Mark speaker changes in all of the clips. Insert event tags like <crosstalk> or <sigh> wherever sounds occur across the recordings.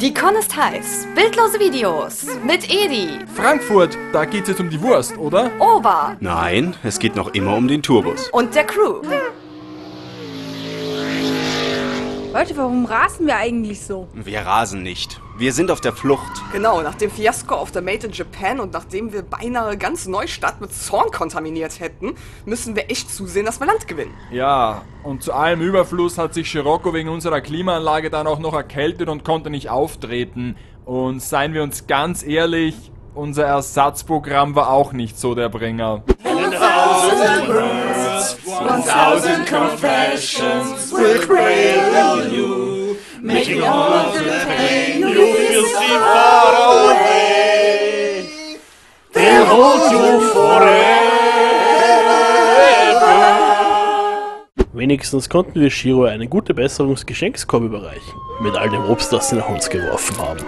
Speaker 1: Die Con ist heiß. Bildlose Videos mit Edi.
Speaker 2: Frankfurt, da geht's jetzt um die Wurst, oder?
Speaker 1: Ober
Speaker 3: Nein, es geht noch immer um den Tourbus.
Speaker 1: und der Crew.
Speaker 4: Leute, warum rasen wir eigentlich so?
Speaker 3: Wir rasen nicht. Wir sind auf der Flucht.
Speaker 5: Genau, nach dem Fiasko auf der Made in Japan und nachdem wir beinahe ganz Neustadt mit Zorn kontaminiert hätten, müssen wir echt zusehen, dass wir Land gewinnen.
Speaker 2: Ja, und zu allem Überfluss hat sich Scirocco wegen unserer Klimaanlage dann auch noch erkältet und konnte nicht auftreten. Und seien wir uns ganz ehrlich, unser Ersatzprogramm war auch nicht so der Bringer.
Speaker 6: Wenigstens konnten wir Shiro eine gute Besserungsgeschenkskorb überreichen. Mit all dem Obst, das sie nach uns geworfen haben.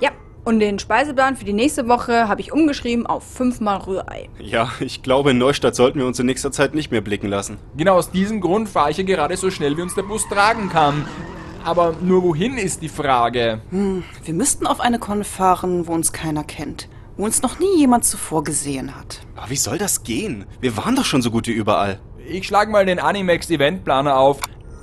Speaker 4: Ja, und den Speiseplan für die nächste Woche habe ich umgeschrieben auf fünfmal Rührei.
Speaker 3: Ja, ich glaube, in Neustadt sollten wir uns in nächster Zeit nicht mehr blicken lassen.
Speaker 2: Genau aus diesem Grund fahre ich ja gerade so schnell, wie uns der Bus tragen kann. Aber nur wohin ist die Frage?
Speaker 5: Wir müssten auf eine Con fahren, wo uns keiner kennt, wo uns noch nie jemand zuvor gesehen hat.
Speaker 3: Aber wie soll das gehen? Wir waren doch schon so gut wie überall.
Speaker 2: Ich schlag mal den Animex Eventplaner auf.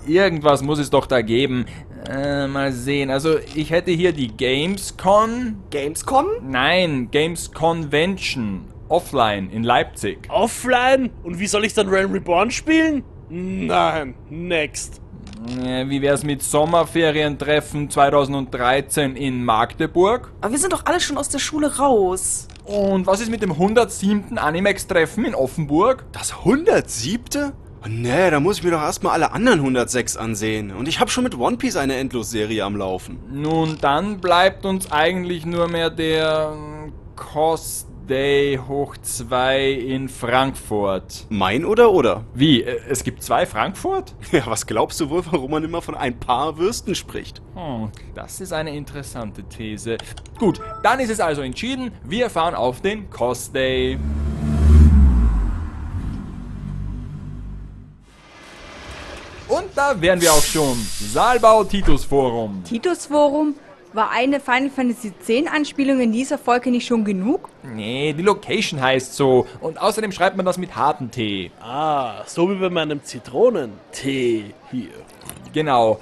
Speaker 2: Irgendwas muss es doch da geben. Äh, mal sehen. Also, ich hätte hier die Gamescon.
Speaker 5: Gamescom?
Speaker 2: Nein, Games Convention. Offline in Leipzig.
Speaker 6: Offline? Und wie soll ich dann Realm Reborn spielen? Nein, next.
Speaker 2: Äh, wie wär's mit Sommerferientreffen 2013 in Magdeburg?
Speaker 5: Aber wir sind doch alle schon aus der Schule raus.
Speaker 2: Und was ist mit dem 107. Animex-Treffen in Offenburg?
Speaker 3: Das 107.? Oh nee, da muss ich mir doch erstmal alle anderen 106 ansehen. Und ich habe schon mit One Piece eine Endlosserie am Laufen.
Speaker 2: Nun, dann bleibt uns eigentlich nur mehr der ähm, Cos Day hoch 2 in Frankfurt.
Speaker 3: Mein oder oder?
Speaker 2: Wie? äh, Es gibt zwei Frankfurt? <laughs>
Speaker 3: Ja, was glaubst du wohl, warum man immer von ein paar Würsten spricht?
Speaker 2: Hm, das ist eine interessante These. Gut, dann ist es also entschieden, wir fahren auf den Cos Day. Und da wären wir auch schon. Saalbau Titus Forum.
Speaker 4: Titus Forum? War eine Final Fantasy X Anspielung in dieser Folge nicht schon genug?
Speaker 2: Nee, die Location heißt so. Und außerdem schreibt man das mit hartem T.
Speaker 6: Ah, so wie bei meinem Zitronentee hier.
Speaker 2: Genau.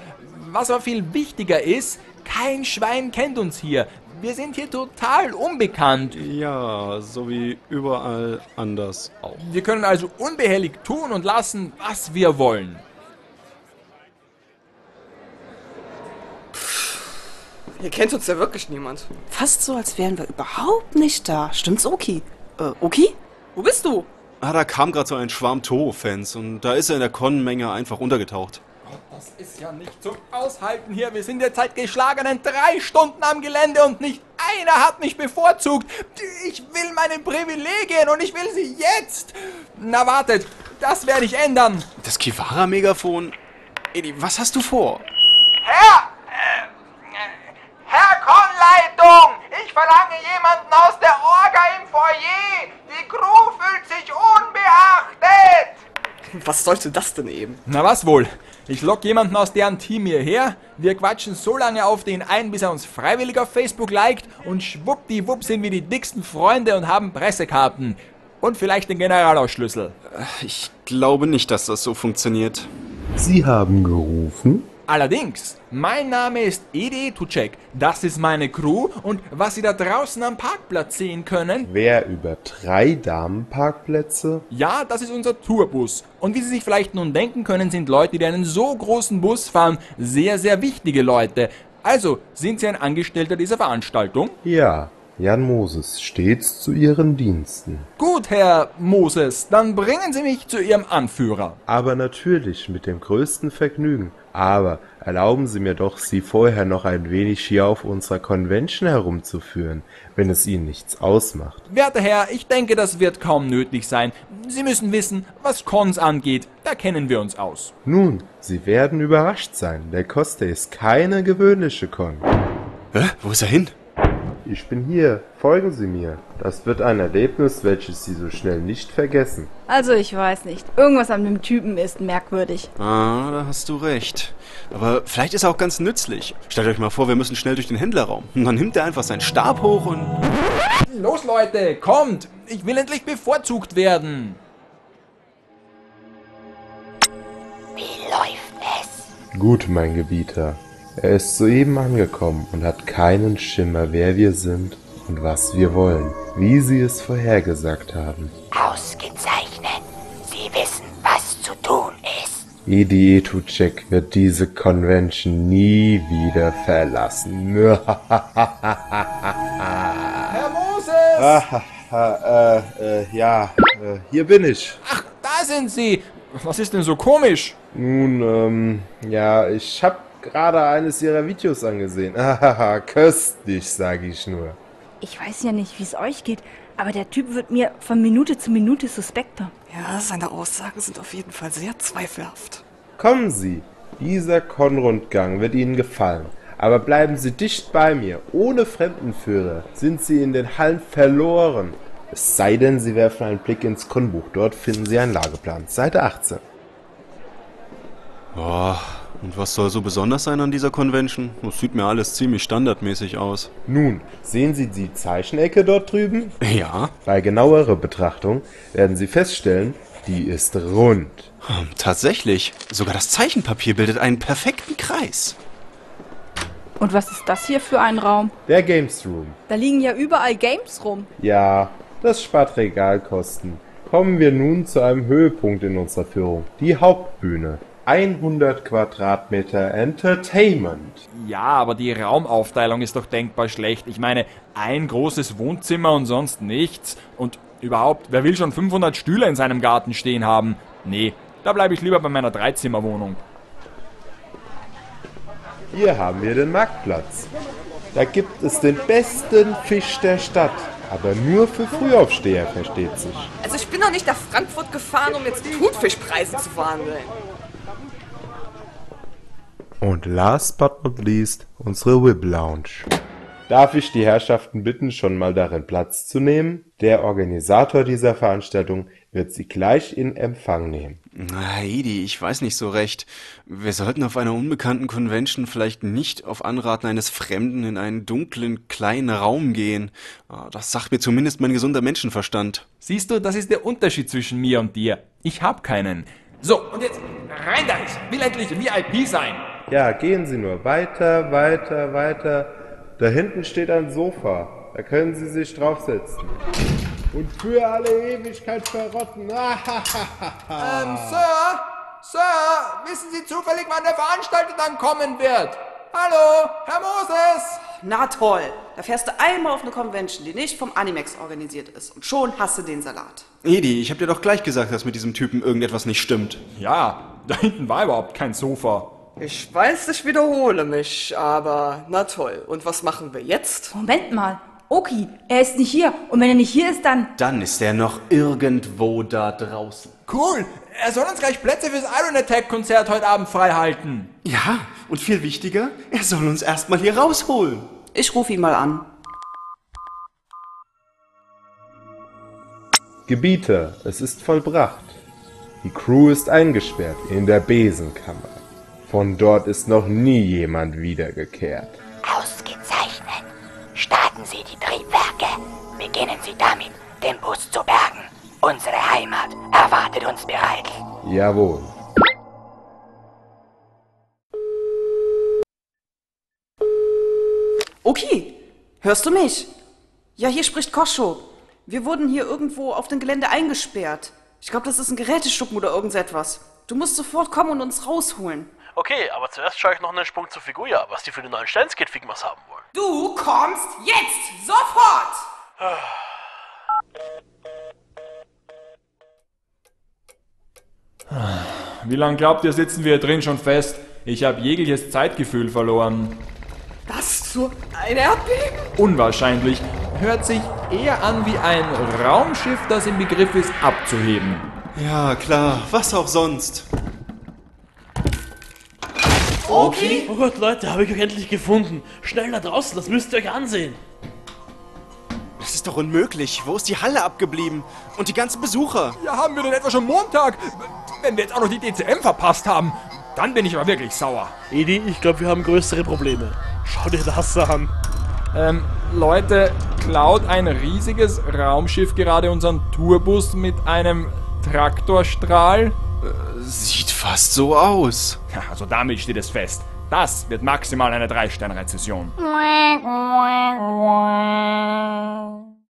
Speaker 2: Was aber viel wichtiger ist, kein Schwein kennt uns hier. Wir sind hier total unbekannt.
Speaker 3: Ja, so wie überall anders auch.
Speaker 2: Wir können also unbehelligt tun und lassen, was wir wollen.
Speaker 5: Hier kennt uns ja wirklich niemand. Fast so, als wären wir überhaupt nicht da. Stimmt's, Oki? Äh, Oki? Wo bist du?
Speaker 3: Ah, da kam gerade so ein Schwarm Toho-Fans und da ist er in der Con-Menge einfach untergetaucht.
Speaker 2: Das ist ja nicht zum Aushalten hier. Wir sind jetzt seit geschlagenen drei Stunden am Gelände und nicht einer hat mich bevorzugt. Ich will meine Privilegien und ich will sie jetzt. Na wartet, das werde ich ändern.
Speaker 3: Das Kivara-Megafon? Edi, was hast du vor?
Speaker 2: Herr Ich verlange jemanden aus der Orga im Foyer! Die Crew fühlt sich unbeachtet!
Speaker 5: Was sollte das denn eben?
Speaker 2: Na was wohl? Ich lock jemanden aus deren Team hierher, wir quatschen so lange auf den ein, bis er uns freiwillig auf Facebook liked und schwuppdiwupp sind wir die dicksten Freunde und haben Pressekarten. Und vielleicht den Generalausschlüssel.
Speaker 3: Ich glaube nicht, dass das so funktioniert.
Speaker 7: Sie haben gerufen?
Speaker 2: Allerdings, mein Name ist Ede Tucek, das ist meine Crew und was Sie da draußen am Parkplatz sehen können,
Speaker 7: Wer über drei Damenparkplätze?
Speaker 2: ja, das ist unser Tourbus. Und wie Sie sich vielleicht nun denken können, sind Leute, die einen so großen Bus fahren, sehr, sehr wichtige Leute. Also, sind Sie ein Angestellter dieser Veranstaltung?
Speaker 7: Ja, Jan Moses, stets zu Ihren Diensten.
Speaker 2: Gut, Herr Moses, dann bringen Sie mich zu Ihrem Anführer.
Speaker 7: Aber natürlich mit dem größten Vergnügen. Aber erlauben Sie mir doch, Sie vorher noch ein wenig hier auf unserer Convention herumzuführen, wenn es Ihnen nichts ausmacht.
Speaker 2: Werter Herr, ich denke, das wird kaum nötig sein. Sie müssen wissen, was Cons angeht, da kennen wir uns aus.
Speaker 7: Nun, Sie werden überrascht sein. Der Coste ist keine gewöhnliche Con.
Speaker 3: Hä? Wo ist er hin?
Speaker 7: Ich bin hier. Folgen Sie mir. Das wird ein Erlebnis, welches Sie so schnell nicht vergessen.
Speaker 4: Also, ich weiß nicht. Irgendwas an dem Typen ist merkwürdig.
Speaker 3: Ah, da hast du recht. Aber vielleicht ist er auch ganz nützlich. Stellt euch mal vor, wir müssen schnell durch den Händlerraum. Und dann nimmt er einfach seinen Stab hoch und...
Speaker 2: Los Leute, kommt! Ich will endlich bevorzugt werden.
Speaker 7: Gut, mein Gebieter. Er ist soeben angekommen und hat keinen Schimmer, wer wir sind und was wir wollen, wie Sie es vorhergesagt haben.
Speaker 8: Ausgezeichnet. Sie wissen, was zu tun ist.
Speaker 7: Edi Etucek wird diese Convention nie wieder verlassen. <laughs>
Speaker 2: Herr Moses!
Speaker 7: äh, äh, ja, äh, hier bin ich.
Speaker 2: Ach, da sind Sie. Was ist denn so komisch?
Speaker 7: Nun, ähm, ja, ich hab gerade eines Ihrer Videos angesehen. <laughs> Hahaha, köstlich, sag ich nur.
Speaker 4: Ich weiß ja nicht, wie es euch geht, aber der Typ wird mir von Minute zu Minute suspekter.
Speaker 5: Ja, seine Aussagen sind auf jeden Fall sehr zweifelhaft.
Speaker 7: Kommen Sie, dieser Konrundgang wird Ihnen gefallen. Aber bleiben Sie dicht bei mir. Ohne Fremdenführer sind Sie in den Hallen verloren. Es sei denn, Sie werfen einen Blick ins Konbuch. Dort finden Sie einen Lageplan. Seite 18.
Speaker 3: Oh, und was soll so besonders sein an dieser Convention? Das sieht mir alles ziemlich standardmäßig aus.
Speaker 7: Nun, sehen Sie die Zeichenecke dort drüben?
Speaker 3: Ja,
Speaker 7: Bei genauerer Betrachtung werden Sie feststellen, die ist rund.
Speaker 3: hm, tatsächlich. Sogar das Zeichenpapier bildet einen perfekten Kreis.
Speaker 4: Und was ist das hier für ein Raum?
Speaker 7: Der Games Room.
Speaker 4: Da liegen ja überall Games rum.
Speaker 7: Ja, das spart Regalkosten. Kommen wir nun zu einem Höhepunkt in unserer Führung. Die Hauptbühne. 100 Quadratmeter Entertainment.
Speaker 2: Ja, aber die Raumaufteilung ist doch denkbar schlecht. Ich meine, ein großes Wohnzimmer und sonst nichts. Und überhaupt, wer will schon 500 Stühle in seinem Garten stehen haben? Nee, da bleibe ich lieber bei meiner Dreizimmerwohnung.
Speaker 7: Hier haben wir den Marktplatz. Da gibt es den besten Fisch der Stadt. Aber nur für Frühaufsteher, versteht sich.
Speaker 5: Also ich bin noch nicht nach Frankfurt gefahren, um jetzt Thunfischpreise zu verhandeln.
Speaker 7: Und last but not least unsere Whip Lounge. Darf ich die Herrschaften bitten, schon mal darin Platz zu nehmen? Der Organisator dieser Veranstaltung wird sie gleich in Empfang nehmen.
Speaker 3: Na, Edi, ich weiß nicht so recht. Wir sollten auf einer unbekannten Convention vielleicht nicht auf Anraten eines Fremden in einen dunklen, kleinen Raum gehen. Ah, Das sagt mir zumindest mein gesunder Menschenverstand.
Speaker 2: Siehst du, das ist der Unterschied zwischen mir und dir. Ich hab keinen. So, und jetzt rein da! Ich will endlich VIP sein.
Speaker 7: Ja, gehen Sie nur weiter, weiter, weiter. Da hinten steht ein Sofa. Da können Sie sich draufsetzen. Und für alle Ewigkeit verrotten. <laughs>
Speaker 2: Ähm, Sir? Sir, wissen Sie zufällig, wann der Veranstalter dann kommen wird? Hallo, Herr Moses?
Speaker 9: Na toll, da fährst du einmal auf eine Convention, die nicht vom Animex organisiert ist und schon hast du den Salat.
Speaker 3: Edi, ich hab dir doch gleich gesagt, dass mit diesem Typen irgendetwas nicht stimmt.
Speaker 2: Ja, da hinten war überhaupt kein Sofa.
Speaker 5: Ich weiß, ich wiederhole mich, aber na toll. Und was machen wir jetzt?
Speaker 4: Moment mal. Oki, er ist nicht hier. Und wenn er nicht hier ist, dann.
Speaker 3: Dann ist er noch irgendwo da draußen.
Speaker 2: Cool, er soll uns gleich Plätze fürs Iron Attack Konzert heute Abend frei halten.
Speaker 3: Ja, und viel wichtiger, er soll uns erstmal hier rausholen.
Speaker 9: Ich rufe ihn mal an.
Speaker 7: Gebieter, es ist vollbracht. Die Crew ist eingesperrt in der Besenkammer. Von dort ist noch nie jemand wiedergekehrt.
Speaker 8: Ausgezeichnet. Starten Sie die Triebwerke. Beginnen Sie damit, den Bus zu bergen. Unsere Heimat erwartet uns bereits.
Speaker 7: Jawohl.
Speaker 9: Okay, hörst du mich? Ja, hier spricht Koscho. Wir wurden hier irgendwo auf dem Gelände eingesperrt. Ich glaube, das ist ein Geräteschuppen oder irgendetwas. Du musst sofort kommen und uns rausholen.
Speaker 6: Okay, aber zuerst schaue ich noch einen Sprung zu Figuya, was die für den neuen Sternskid-Figmas haben wollen.
Speaker 5: Du kommst jetzt sofort!
Speaker 2: Wie lange glaubt ihr, sitzen wir hier drin schon fest? Ich habe jegliches Zeitgefühl verloren.
Speaker 5: Was zur ein Erdbeben?
Speaker 2: Unwahrscheinlich. Hört sich eher an wie ein Raumschiff, das im Begriff ist, abzuheben.
Speaker 3: Ja, klar, was auch sonst.
Speaker 6: Okay. Oh Gott, Leute, habe ich euch endlich gefunden. Schnell da draußen, das müsst ihr euch ansehen.
Speaker 3: ist doch unmöglich. Wo ist die Halle abgeblieben? Und die ganzen Besucher?
Speaker 2: Ja, haben wir denn etwa schon Montag? Wenn wir jetzt auch noch die DCM verpasst haben, dann bin ich aber wirklich sauer.
Speaker 6: Edi, ich glaube, wir haben größere Probleme. Schau dir das an.
Speaker 2: Ähm, Leute, klaut ein riesiges Raumschiff gerade unseren Tourbus mit einem Traktorstrahl?
Speaker 3: Sieht fast so aus.
Speaker 2: Ja, also damit steht es fest. Das wird maximal eine 3-Sterne-Rezession.
Speaker 8: Quack, quack, quack.